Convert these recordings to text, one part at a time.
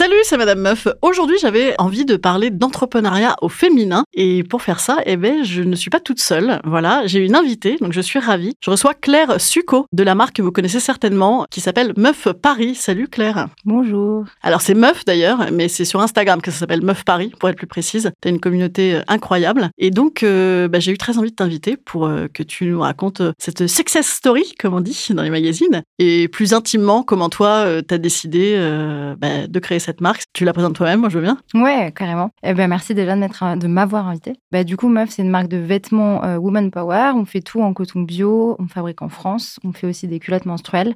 Salut, c'est Madame Meuf. Aujourd'hui, j'avais envie de parler d'entrepreneuriat au féminin. Et pour faire ça, eh ben, je ne suis pas toute seule. Voilà, j'ai une invitée, donc je suis ravie. Je reçois Claire Succo de la marque que vous connaissez certainement, qui s'appelle Meuf Paris. Salut Claire. Bonjour. Alors c'est Meuf d'ailleurs, mais c'est sur Instagram que ça s'appelle Meuf Paris, pour être plus précise. T'as une communauté euh, incroyable. Et donc, euh, bah, j'ai eu très envie de t'inviter pour euh, que tu nous racontes cette success story, comme on dit dans les magazines. Et plus intimement, comment toi, euh, t'as décidé bah, de créer cette marque. Tu la présentes toi-même, moi je veux bien. Ouais, carrément. Eh ben, merci déjà de, de m'avoir invité. Bah, du coup, Meuf, c'est une marque de vêtements euh, Woman Power. On fait tout en coton bio, on fabrique en France, on fait aussi des culottes menstruelles.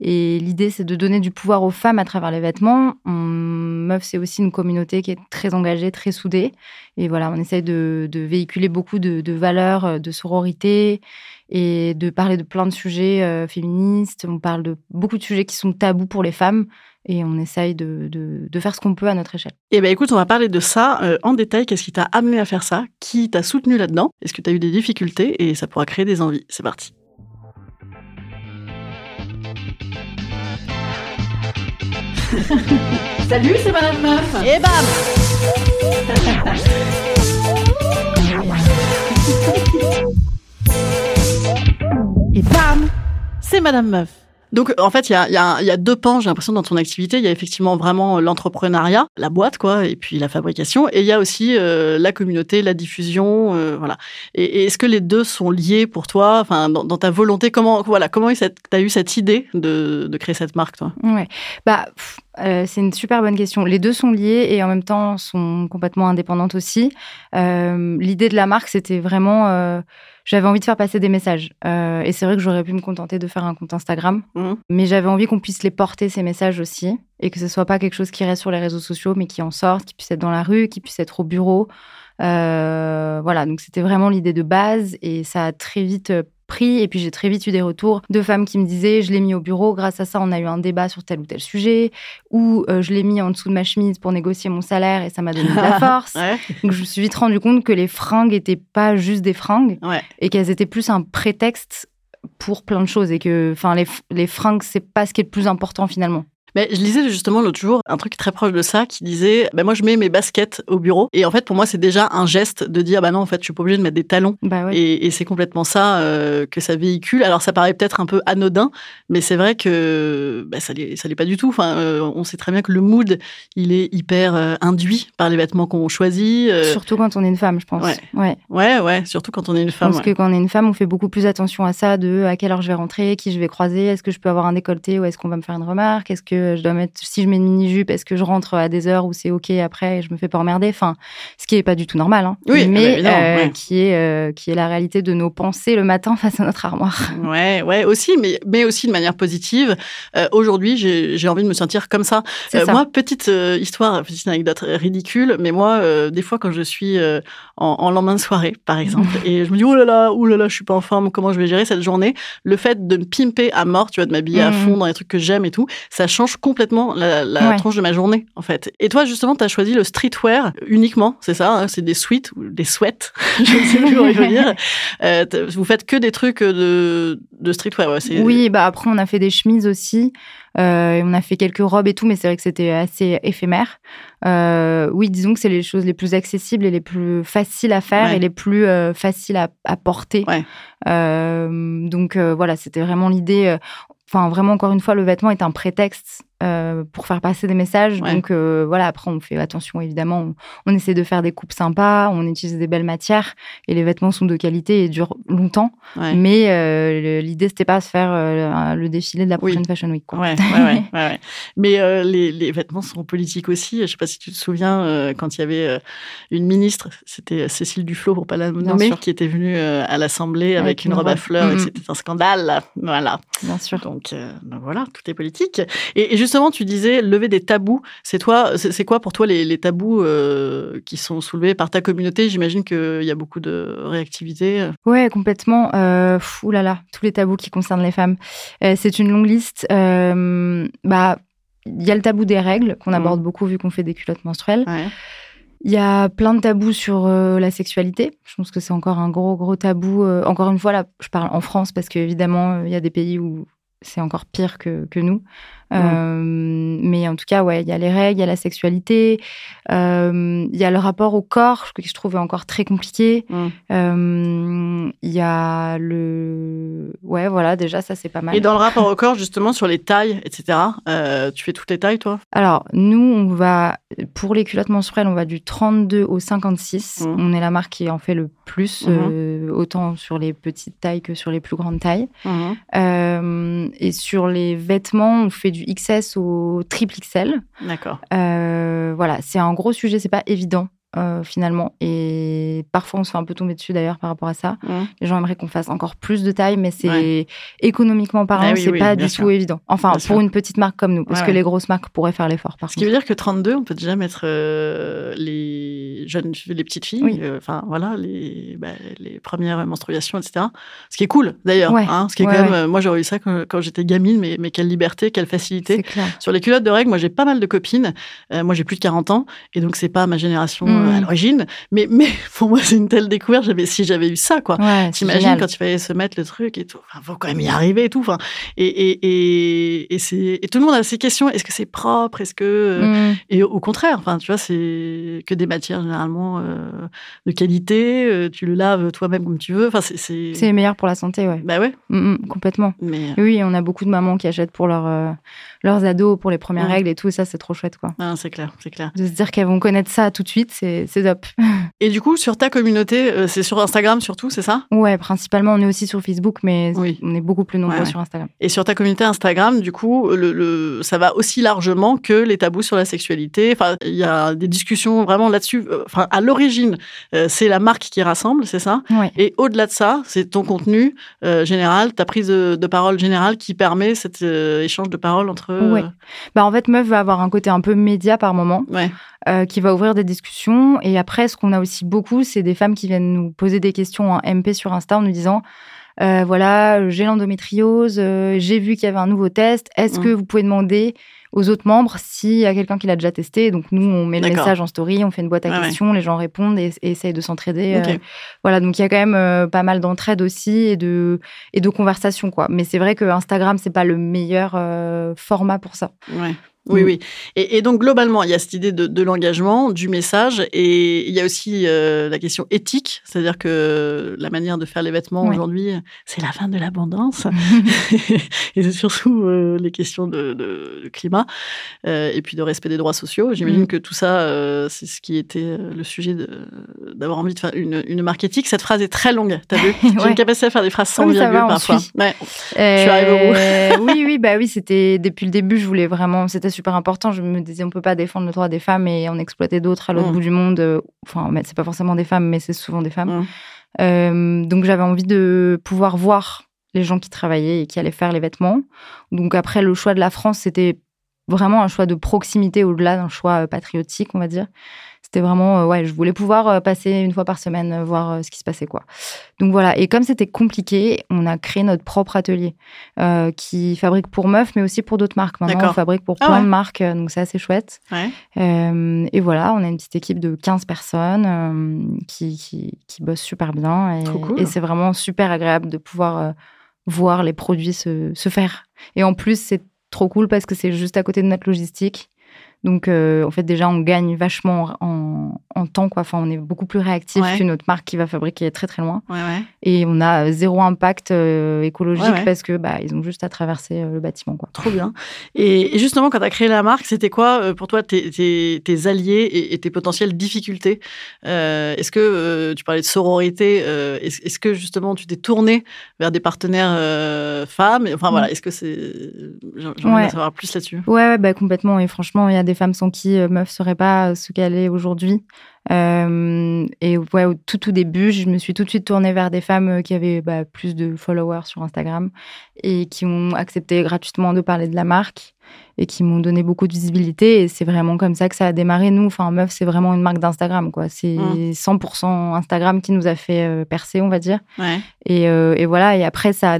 Et l'idée, c'est de donner du pouvoir aux femmes à travers les vêtements. Meuf, c'est aussi une communauté qui est très engagée, très soudée. Et voilà, on essaye de, véhiculer beaucoup de, de valeurs, euh, de sororité et de parler de plein de sujets euh, féministes. On parle de beaucoup de sujets qui sont tabous pour les femmes et on essaye de, de- de faire ce qu'on peut à notre échelle. Eh ben écoute, on va parler de ça euh, en détail. Qu'est-ce qui t'a amené à faire ça? Qui t'a soutenu là-dedans? Est-ce que tu as eu des difficultés? Et ça pourra créer des envies. C'est parti. Salut, c'est Madame Meuf Et bam Et bam C'est Madame Meuf donc, en fait, il y a, y, a, y a deux pans, j'ai l'impression, dans ton activité. Il y a effectivement vraiment l'entrepreneuriat, la boîte, quoi, et puis la fabrication. Et il y a aussi euh, la communauté, la diffusion, euh, voilà. Et, est-ce que les deux sont liés pour toi Enfin, dans, ta volonté, comment, voilà, comment tu as eu cette idée de, de créer cette marque, toi? Ouais, bah, euh, c'est une super bonne question. Les deux sont liés et en même temps sont complètement indépendantes aussi. Euh, L'idée de la marque, c'était vraiment. euh, j'avais envie de faire passer des messages. Et c'est vrai que j'aurais pu me contenter de faire un compte Instagram. Mhm. Mais j'avais envie qu'on puisse les porter, ces messages aussi. Et que ce soit pas quelque chose qui reste sur les réseaux sociaux, mais qui en sorte, qui puisse être dans la rue, qui puisse être au bureau. Voilà, donc c'était vraiment l'idée de base. Et ça a très vite pris. Et puis j'ai très vite eu des retours de femmes qui me disaient je l'ai mis au bureau, grâce à ça on a eu un débat sur tel ou tel sujet, ou euh, je l'ai mis en dessous de ma chemise pour négocier mon salaire et ça m'a donné de la force. Ouais, Donc je me suis vite rendu compte que les fringues étaient pas juste des fringues ouais. et qu'elles étaient plus un prétexte pour plein de choses et que enfin les, les fringues c'est pas ce qui est le plus important finalement. Mais je lisais justement l'autre jour un truc très proche de ça qui disait ben moi je mets mes baskets au bureau et en fait pour moi c'est déjà un geste de dire bah non en fait je suis pas obligée de mettre des talons Bah ouais. et, et c'est complètement ça euh, que ça véhicule. Alors ça paraît peut-être un peu anodin, mais c'est vrai que bah, ça l'est ça l'est pas du tout. Enfin euh, on sait très bien que le mood il est hyper euh, induit par les vêtements qu'on choisit. Surtout quand on est une femme, je pense. Ouais. ouais. Ouais ouais surtout quand on est une femme. ouais. que quand on est une femme, on fait beaucoup plus attention à ça, de à quelle heure je vais rentrer, qui je vais croiser, est-ce que je peux avoir un décolleté ou est-ce qu'on va me faire une remarque, est-ce que je dois mettre, si je mets une mini-jupe, est-ce que je rentre à des heures où c'est OK après et je me fais pas emmerder, enfin, ce qui est pas du tout normal, hein, Oui, mais bah, évidemment, euh, ouais. qui, est, euh, qui est la réalité de nos pensées le matin face à notre armoire. Ouais, ouais, aussi, mais, mais aussi de manière positive. Euh, Aujourd'hui, j'ai envie de me sentir comme ça. Moi, petite histoire, petite anecdote ridicule, mais moi, des fois, quand je suis en, en lendemain de soirée, par exemple, et je me dis, oh là là, oh là là, je suis pas en forme, comment je vais gérer cette journée? Le fait de me pimper à mort, tu vois, de m'habiller à Mhm. fond dans les trucs que j'aime et tout, ça change complètement la, la Ouais. tronche de ma journée, en fait. Et toi, justement, tu as choisi le streetwear uniquement, c'est ça hein, C'est des suites ou des sweats, je ne sais plus comment il faut dire. Euh, vous faites que des trucs de, de streetwear, ouais, Oui, bah après on a fait des chemises aussi, euh, on a fait quelques robes et tout, mais c'est vrai que c'était assez éphémère. Euh, oui, disons que c'est les choses les plus accessibles et les plus faciles à faire Ouais. et les plus euh, faciles à, à porter. Ouais. Euh, donc euh, voilà, c'était vraiment l'idée. Enfin vraiment encore une fois, le vêtement est un prétexte euh, pour faire passer des messages. Ouais. Donc euh, voilà, après on fait attention évidemment, on, on essaie de faire des coupes sympas, on utilise des belles matières et les vêtements sont de qualité et durent longtemps. Ouais. Mais euh, l'idée c'était pas de faire euh, le défilé de la Oui. prochaine Fashion Week. Quoi. Ouais. Mais les, les vêtements sont politiques aussi. Je sais pas si tu te souviens quand il y avait une ministre, c'était Cécile Duflot pour pas la nommer, qui était venue à l'Assemblée avec, Avec une robe à fleurs et c'était un scandale. Voilà. Bien sûr. Donc, donc voilà, tout est politique. Et, et justement, tu disais lever des tabous. C'est toi, c'est c'est quoi pour toi les, les tabous euh, qui sont soulevés par ta communauté? J'imagine qu'il y a beaucoup de réactivité. Ouais, complètement. Euh, là là, tous les tabous qui concernent les femmes. Euh, c'est une longue liste. Euh, bah, il y a le tabou des règles qu'on Mhm. aborde beaucoup vu qu'on fait des culottes menstruelles. Ouais. Il y a plein de tabous sur euh, la sexualité. Je pense que c'est encore un gros gros tabou. Euh, encore une fois là, je parle en France parce qu'évidemment il y a des pays où c'est encore pire que, que nous. Euh, mais en tout cas, ouais, il y a les règles, il y a la sexualité, euh, il y a le rapport au corps que je trouve encore très compliqué. Mm. Euh, Il y a le. Ouais, voilà, déjà, ça, c'est pas mal. Et dans le rapport au corps, justement, sur les tailles, etc., tu fais toutes les tailles, toi? Alors, nous, on va. Pour les culottes menstruelles, on va du 32 au 56. Mhm. On est la marque qui en fait le plus, euh, autant sur les petites tailles que sur les plus grandes tailles. Et sur les vêtements, on fait du XS au triple XL. D'accord. Euh, voilà, c'est un gros sujet, c'est pas évident. Euh, finalement et parfois on se fait un peu tomber dessus d'ailleurs par rapport à ça les gens aimeraient qu'on fasse encore plus de taille mais c'est Ouais. économiquement parlant Ah oui, c'est oui, pas du sûr. tout évident enfin Bien pour sûr. une petite marque comme nous parce Ouais, que ouais. les grosses marques pourraient faire l'effort Ce qui veut dire que 32, on peut déjà mettre euh, les jeunes, les petites filles, Oui. euh, enfin voilà, les, bah, les premières menstruations, etc. Ce qui est cool d'ailleurs. Hein, ce qui est quand même, euh, moi j'aurais eu ça quand, quand j'étais gamine, mais, mais quelle liberté, quelle facilité. Sur les culottes de règles, moi j'ai pas mal de copines. Moi j'ai plus de 40 ans et donc c'est pas ma génération euh, À l'origine. Mais, mais pour moi c'est une telle découverte. J'avais, si j'avais eu ça, quoi. ouais T'imagines quand il fallait se mettre le truc et tout. Enfin, faut quand même y arriver et tout. Enfin, et, et, et, et c'est, et tout le monde a ces questions. Est-ce que c'est propre? Est-ce que, euh, Mm. et au contraire, enfin, tu vois, c'est que des matières généralement euh, de qualité. euh, tu le laves toi-même comme tu veux. Enfin, c'est, c'est... c'est meilleur pour la santé ouais Bah ouais. Mm, mm, complètement Mais oui on a beaucoup de mamans qui achètent pour leurs euh, leurs ados pour les premières règles et tout et ça c'est trop chouette quoi non, c'est clair, c'est clair. de se dire qu'elles vont connaître ça tout de suite c'est top Et du coup, sur ta communauté, euh, c'est sur Instagram surtout, c'est ça? Ouais principalement on est aussi sur Facebook mais Oui. on est beaucoup plus nombreux Ouais, ouais. sur Instagram Et sur ta communauté Instagram, du coup, le, le- ça va aussi largement que les tabous sur la sexualité. Enfin, il y a des discussions vraiment là-dessus. Euh, Enfin, à l'origine, euh, c'est la marque qui rassemble, c'est ça? Ouais Et au-delà de ça, c'est ton contenu euh, général, ta prise de, de parole générale qui permet cet euh, échange de parole entre. euh, Ouais. Bah en fait, Meuf va avoir un côté un peu média par moment, ouais. Euh, qui va ouvrir des discussions. Et après, ce qu'on a aussi beaucoup, c'est des femmes qui viennent nous poser des questions en MP sur Insta en nous disant euh, voilà, j'ai l'endométriose, euh, j'ai vu qu'il y avait un nouveau test. Est-ce Mm. que vous pouvez demander aux autres membres s'il y a quelqu'un qui l'a déjà testé? Donc nous, on met le message en story, on fait une boîte à ouais. questions, les gens répondent et, et essayent de s'entraider. Euh, voilà, donc il y a quand même pas mal d'entraide aussi et de et de conversation quoi. Mais c'est vrai que Instagram c'est pas le meilleur format pour ça. Ouais. Oui, Mm. oui. Et, et donc, globalement, il y a cette idée de, de l'engagement, du message, et il y a aussi euh, la question éthique, c'est-à-dire que la manière de faire les vêtements aujourd'hui, c'est la fin de l'abondance, et c'est surtout euh, les questions de, de- de climat, euh, et puis de respect des droits sociaux. J'imagine Mm. que tout ça, euh, c'est ce qui était euh, le sujet d'avoir envie de faire une, une marque éthique. Cette phrase est très longue, t'as vu J'ai Ouais. une capacité à faire des phrases sans Oui, virgule parfois. Ouais. Euh, arrivée au oui, oui, bah oui, c'était depuis le début, je voulais vraiment, c'était super important. Je me disais, on peut pas défendre le droit des femmes et en exploiter d'autres à l'autre Mm. bout du monde. Enfin, mais c'est pas forcément des femmes, mais c'est souvent des femmes. Mm. Euh, donc j'avais envie de pouvoir voir les gens qui travaillaient et qui allaient faire les vêtements. Donc après, le choix de la France, c'était vraiment un choix de proximité au-delà d'un choix euh, patriotique, on va dire. C'était vraiment, euh, ouais, je voulais pouvoir euh, passer une fois par semaine, euh, voir ce qui se passait, quoi. Donc voilà. Et comme c'était compliqué, on a créé notre propre atelier euh, qui fabrique pour Meuf, mais aussi pour d'autres marques. Maintenant, on fabrique pour Ah plein ouais. de marques, donc c'est assez chouette. Ouais. Euh, et voilà, on a une petite équipe de 15 personnes euh, qui, qui, qui bossent super bien. Et, Trop cool. et c'est vraiment super agréable de pouvoir voir les produits se, se faire. Et en plus, c'est trop cool parce que c'est juste à côté de notre logistique. Donc, euh, en fait, déjà, on gagne vachement en, en temps, quoi. Enfin, on est beaucoup plus réactif Ouais. qu'une autre marque qui va fabriquer très, très loin. Ouais, ouais. Et on a zéro impact euh, écologique parce que bah, ils ont juste à traverser euh, le bâtiment, quoi. Trop bien. Et, et justement, quand tu as créé la marque, c'était quoi pour toi tes, tes- tes alliés et, et tes potentielles difficultés Est-ce que tu parlais de sororité Est-ce que justement tu t'es tourné vers des partenaires femmes? Enfin voilà, est-ce que c'est. J'ai j'ai envie Ouais. d'en savoir plus là-dessus. Ouais, bah, complètement. Et franchement, il y a des femmes sans qui euh, Meuf serait pas ce qu'elle est aujourd'hui. Euh, et ouais, au tout, tout début, je me suis tout de suite tournée vers des femmes euh, qui avaient bah, plus de followers sur Instagram et qui ont accepté gratuitement de parler de la marque et qui m'ont donné beaucoup de visibilité. Et c'est vraiment comme ça que ça a démarré. Nous, enfin, Meuf, c'est vraiment une marque d'Instagram, quoi. C'est Mm. 100% Instagram qui nous a fait percer, on va dire. Ouais. Et, euh, et voilà, et après, ça, a-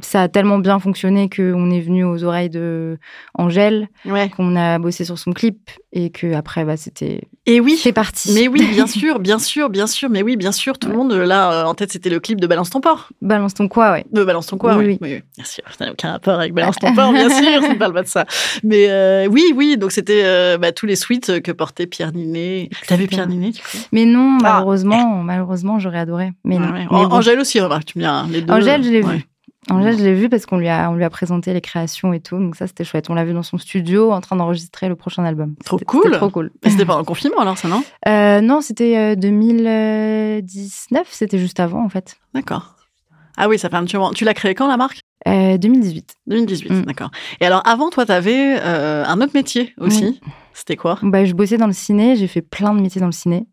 ça a tellement bien fonctionné qu'on est venu aux oreilles de Angèle, Ouais. qu'on a bossé sur son clip, et que après, bah, c'était Et oui. c'est parti. Mais oui, bien sûr, bien sûr, bien sûr. Mais oui, bien sûr, tout le monde là euh, en tête, c'était le clip de Balance ton porc. Balance ton quoi, ouais. De Balance ton quoi, Oui, oui, oui. oui. Bien sûr, ça n'a aucun rapport avec Balance ton porc, bien sûr, ça ne parle pas de ça. Mais euh, oui, oui, donc c'était euh, bah, tous les suites que portait Pierre Ninet. T'as vu Pierre Ninet, du coup? Mais non, Ah. malheureusement, malheureusement, j'aurais adoré. Mais non. Ouais. Mais bon. Angèle aussi, remarque, tu me dis, hein, les deux. Angèle, je l'ai ouais. Vu. Angèle, je l'ai vu parce qu'on lui a, on lui a présenté les créations et tout, donc ça c'était chouette. On l'a vu dans son studio en train d'enregistrer le prochain album. Trop cool. Trop cool. Mais c'était pendant le confinement alors, ça, non? Euh, non, c'était euh, 2019, c'était juste avant en fait. D'accord. Ah oui, ça fait un petit moment. Tu l'as créé quand, la marque? Euh, 2018. 2018, Mm. d'accord. Et alors, avant, toi, t'avais euh, un autre métier aussi. C'était quoi? Bah, je bossais dans le ciné, j'ai fait plein de métiers dans le ciné.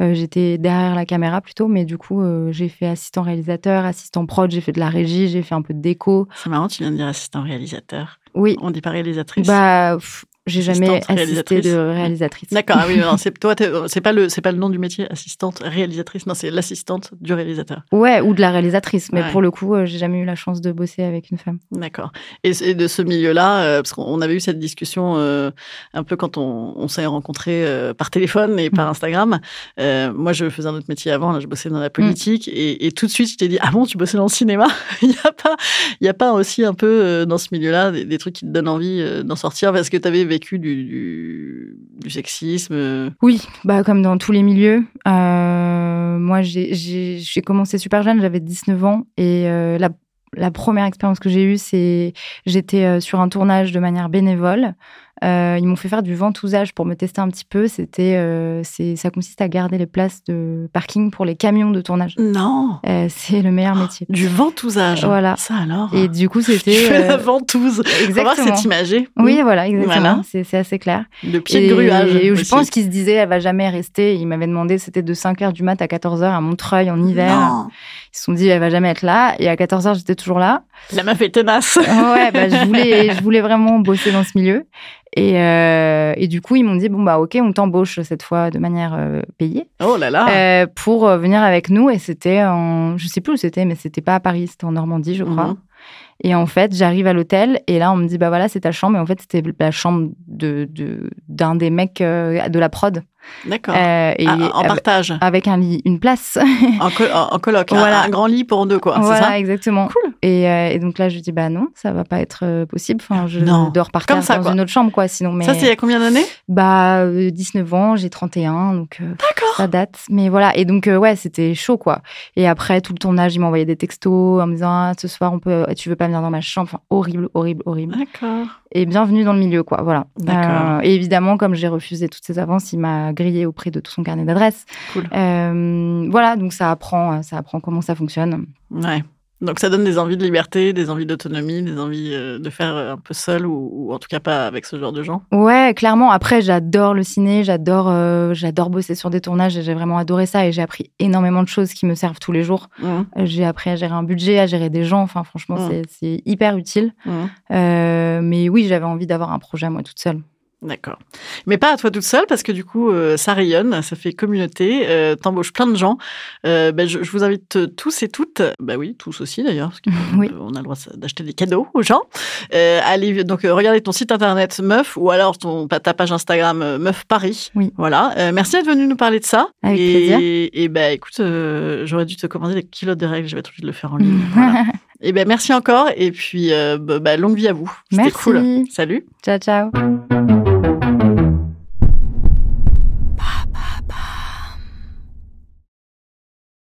Euh, J'étais derrière la caméra plutôt, mais du coup, j'ai fait assistant réalisateur, assistant prod, j'ai fait de la régie, j'ai fait un peu de déco. C'est marrant, tu viens de dire assistant réalisateur. Oui, On dit pas réalisatrice. bah, j'ai jamais assisté de réalisatrice. D'accord, ah oui, non, c'est toi, c'est pas le, c'est pas le nom du métier, assistante réalisatrice. Non, c'est l'assistante du réalisateur. Ouais, ou de la réalisatrice, mais Ouais. pour le coup, euh, j'ai jamais eu la chance de bosser avec une femme. D'accord. Et, de ce milieu-là, euh, parce qu'on avait eu cette discussion euh, un peu quand on, on s'est rencontrés euh, par téléphone et Mm. par Instagram. Euh, moi, je faisais un autre métier avant, là, je bossais dans la Mm. politique, et, et tout de suite, je t'ai dit, ah bon, tu bossais dans le cinéma? Il y a pas, il y a pas aussi un peu dans ce milieu-là des, des trucs qui te donnent envie d'en sortir parce que tu avais vécu du, du, sexisme. euh, Oui, bah comme dans tous les milieux. Euh, moi, j'ai- commencé super jeune, j'avais 19 ans. Et euh, la, la première expérience que j'ai eue, c'est j'étais sur un tournage de manière bénévole. Euh, ils m'ont fait faire du ventousage pour me tester un petit peu. C'était, euh, c'est, ça consiste à garder les places de parking pour les camions de tournage. Non, Euh, c'est le meilleur métier. du ventousage. Voilà. Ça alors. Et du coup, c'était fais la ventouse. Exactement. cette imagée. Oui, voilà, exactement. Voilà. C'est, c'est assez clair. Le pied de gruage. et je pense qu'il se disait, elle va jamais rester. Il m'avait demandé, c'était de 5h du mat à 14h à Montreuil en hiver. Non. Ils se sont dit, elle va jamais être là. Et à 14h, j'étais toujours là. La meuf est tenace. ouais, bah, je, voulais, je voulais vraiment bosser dans ce milieu. Et, euh, et du coup, ils m'ont dit, bon, bah, ok, on t'embauche cette fois de manière euh, payée Oh là là. euh, pour venir avec nous. Et c'était en, je sais plus où c'était, mais c'était pas à Paris, c'était en Normandie, je crois. Mhm. Et en fait, j'arrive à l'hôtel et là, on me dit, bah voilà, c'est ta chambre. Et en fait, c'était la chambre de, de, d'un des mecs de la prod. D'accord. Euh, et Ah, en partage, avec un lit, une place. en, co- en- coloc, un- Voilà. un, grand lit pour deux, quoi. C'est voilà, ça? exactement. Cool. Et, euh, et donc là, je dis, bah non, ça va pas être euh, possible. Enfin, je Non. dors par Comme terre ça, dans quoi. une autre chambre, quoi. Sinon, mais Ça, c'est il y a combien d'années? Bah euh, 19 ans, j'ai 31, donc ça date. Mais voilà, et donc ouais, c'était chaud, quoi. Et après tout le tournage, il m'envoyait des textos en me disant, ah, ce soir, on peut, tu veux pas venir dans ma chambre? Enfin, horrible, horrible, horrible. D'accord. Et bienvenue dans le milieu, quoi. Voilà. D'accord. Et évidemment, comme j'ai refusé toutes ces avances, il m'a grillé auprès de tout son carnet d'adresses. Cool. Euh, voilà, donc ça apprend, ça apprend comment ça fonctionne. Ouais. Donc ça donne des envies de liberté, des envies d'autonomie, des envies euh, de faire euh, un peu seul ou, ou en tout cas pas avec ce genre de gens. Ouais, clairement. Après, j'adore le ciné, j'adore, euh, j'adore bosser sur des tournages et j'ai vraiment adoré ça et j'ai appris énormément de choses qui me servent tous les jours. Euh, J'ai appris à gérer un budget, à gérer des gens. Enfin, franchement, Mm. c'est- hyper utile. Euh, mais oui, j'avais envie d'avoir un projet moi toute seule. D'accord. Mais pas à toi toute seule, parce que du coup, euh, ça rayonne, ça fait communauté, euh, t'embauches plein de gens. Euh, ben, je, je vous invite euh, tous et toutes, bah oui, tous aussi d'ailleurs, parce qu'on Oui. a le droit d'acheter des cadeaux aux gens. Allez, donc, regardez ton site internet Meuf, ou alors ton, ta page Instagram Meuf Paris. Oui. Voilà. Merci d'être venu nous parler de ça. Avec et, plaisir. Et ben, écoute, j'aurais dû te commander des kilos de règles, je vais être obligée de le faire en ligne. Voilà. Et ben, merci encore, et puis, bah, bah, longue vie à vous. Merci. cool. Salut. ciao, ciao.